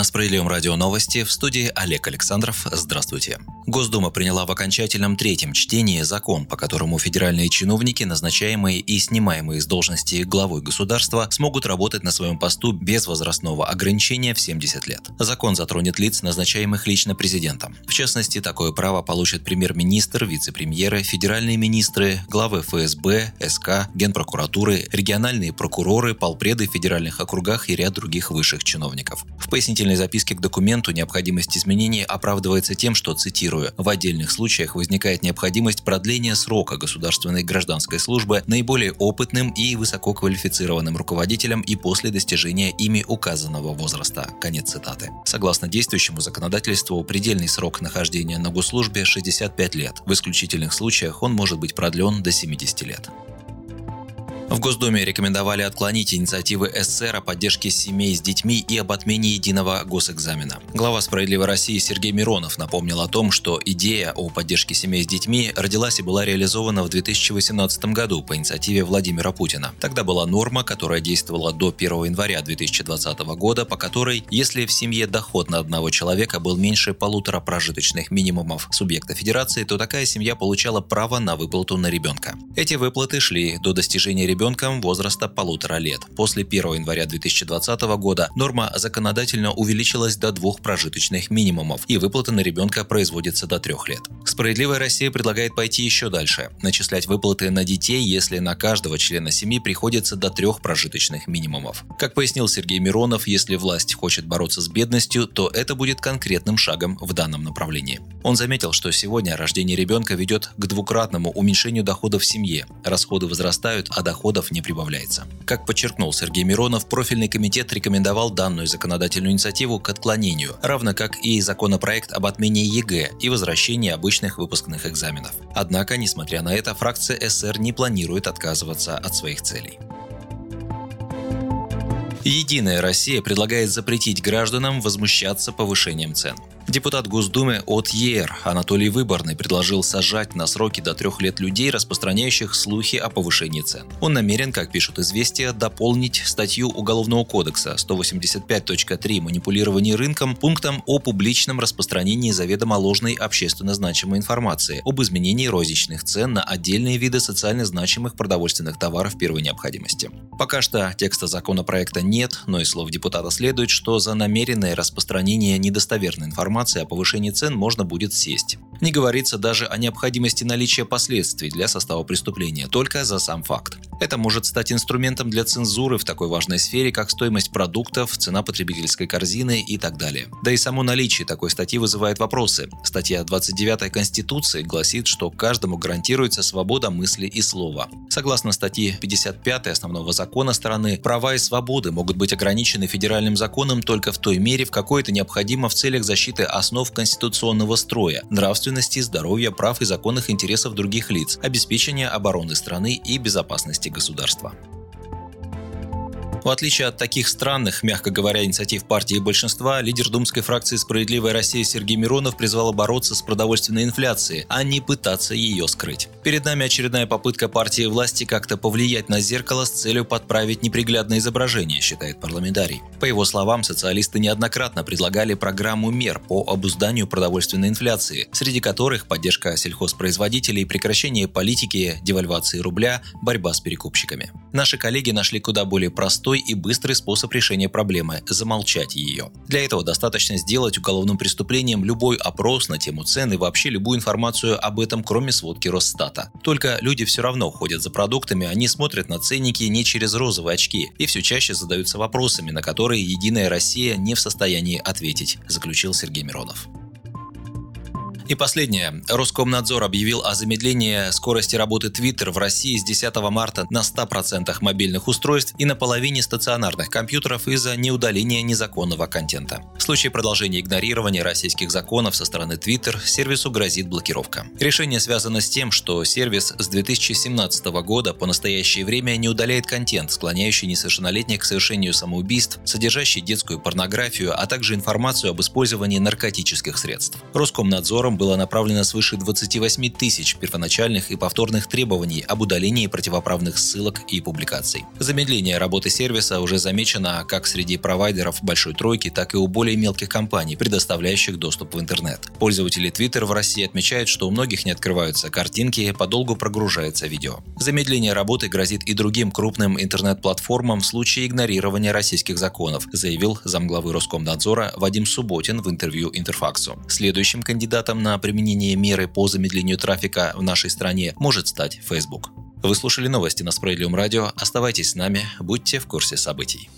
На Справедливом радио новости в студии Олег Александров. Здравствуйте. Госдума приняла в окончательном третьем чтении закон, по которому федеральные чиновники, назначаемые и снимаемые с должности главой государства, смогут работать на своем посту без возрастного ограничения в 70 лет. Закон затронет лиц, назначаемых лично президентом. В частности, такое право получат премьер-министр, вице-премьеры, федеральные министры, главы ФСБ, СК, генпрокуратуры, региональные прокуроры, полпреды в федеральных округах и ряд других высших чиновников. В пояснительном пояснительной записке к документу необходимость изменений оправдывается тем, что, цитирую, «в отдельных случаях возникает необходимость продления срока государственной гражданской службы наиболее опытным и высококвалифицированным руководителям и после достижения ими указанного возраста». Конец цитаты. Согласно действующему законодательству, предельный срок нахождения на госслужбе 65 лет. В исключительных случаях он может быть продлен до 70 лет. В Госдуме рекомендовали отклонить инициативы СССР о поддержке семей с детьми и об отмене единого госэкзамена. Глава «Справедливой России» Сергей Миронов напомнил о том, что идея о поддержке семей с детьми родилась и была реализована в 2018 году по инициативе Владимира Путина. Тогда была норма, которая действовала до 1 января 2020 года, по которой, если в семье доход на одного человека был меньше полутора прожиточных минимумов субъекта федерации, то такая семья получала право на выплату на ребенка. Эти выплаты шли до достижения ребенка ребенком возраста полутора лет. После 1 января 2020 года норма законодательно увеличилась до двух прожиточных минимумов, и выплата на ребенка производится до трех лет. Справедливая Россия предлагает пойти еще дальше – начислять выплаты на детей, если на каждого члена семьи приходится до трех прожиточных минимумов. Как пояснил Сергей Миронов, если власть хочет бороться с бедностью, то это будет конкретным шагом в данном направлении. Он заметил, что сегодня рождение ребенка ведет к двукратному уменьшению доходов в семье. Расходы возрастают, а доходы доходов не прибавляется. Как подчеркнул Сергей Миронов, профильный комитет рекомендовал данную законодательную инициативу к отклонению, равно как и законопроект об отмене ЕГЭ и возвращении обычных выпускных экзаменов. Однако, несмотря на это, фракция СР не планирует отказываться от своих целей. Единая Россия предлагает запретить гражданам возмущаться повышением цен. Депутат Госдумы от ЕР Анатолий Выборный предложил сажать на сроки до трех лет людей, распространяющих слухи о повышении цен. Он намерен, как пишут известия, дополнить статью Уголовного кодекса 185.3 «Манипулирование рынком» пунктом о публичном распространении заведомо ложной общественно значимой информации об изменении розничных цен на отдельные виды социально значимых продовольственных товаров первой необходимости. Пока что текста законопроекта нет, но из слов депутата следует, что за намеренное распространение недостоверной информации информации о повышении цен можно будет сесть. Не говорится даже о необходимости наличия последствий для состава преступления, только за сам факт. Это может стать инструментом для цензуры в такой важной сфере, как стоимость продуктов, цена потребительской корзины и так далее. Да и само наличие такой статьи вызывает вопросы. Статья 29 Конституции гласит, что каждому гарантируется свобода мысли и слова. Согласно статье 55 основного закона страны, права и свободы могут быть ограничены федеральным законом только в той мере, в какой это необходимо в целях защиты основ конституционного строя, нравственности, здоровья, прав и законных интересов других лиц, обеспечения обороны страны и безопасности государства. В отличие от таких странных, мягко говоря, инициатив партии и большинства, лидер думской фракции «Справедливая Россия» Сергей Миронов призвал бороться с продовольственной инфляцией, а не пытаться ее скрыть. Перед нами очередная попытка партии власти как-то повлиять на зеркало с целью подправить неприглядное изображение, считает парламентарий. По его словам, социалисты неоднократно предлагали программу мер по обузданию продовольственной инфляции, среди которых поддержка сельхозпроизводителей, прекращение политики, девальвации рубля, борьба с перекупщиками. Наши коллеги нашли куда более простой простой и быстрый способ решения проблемы – замолчать ее. Для этого достаточно сделать уголовным преступлением любой опрос на тему цен и вообще любую информацию об этом, кроме сводки Росстата. Только люди все равно ходят за продуктами, они смотрят на ценники не через розовые очки и все чаще задаются вопросами, на которые «Единая Россия» не в состоянии ответить, заключил Сергей Миронов. И последнее. Роскомнадзор объявил о замедлении скорости работы Twitter в России с 10 марта на 100% мобильных устройств и на половине стационарных компьютеров из-за неудаления незаконного контента. В случае продолжения игнорирования российских законов со стороны Twitter сервису грозит блокировка. Решение связано с тем, что сервис с 2017 года по настоящее время не удаляет контент, склоняющий несовершеннолетних к совершению самоубийств, содержащий детскую порнографию, а также информацию об использовании наркотических средств. Роскомнадзором было направлено свыше 28 тысяч первоначальных и повторных требований об удалении противоправных ссылок и публикаций. Замедление работы сервиса уже замечено как среди провайдеров большой тройки, так и у более мелких компаний, предоставляющих доступ в интернет. Пользователи Twitter в России отмечают, что у многих не открываются картинки, подолгу прогружается видео. Замедление работы грозит и другим крупным интернет-платформам в случае игнорирования российских законов, заявил замглавы Роскомнадзора Вадим Субботин в интервью Интерфаксу. Следующим кандидатом на применение меры по замедлению трафика в нашей стране может стать Facebook. Вы слушали новости на Справедливом радио. Оставайтесь с нами, будьте в курсе событий.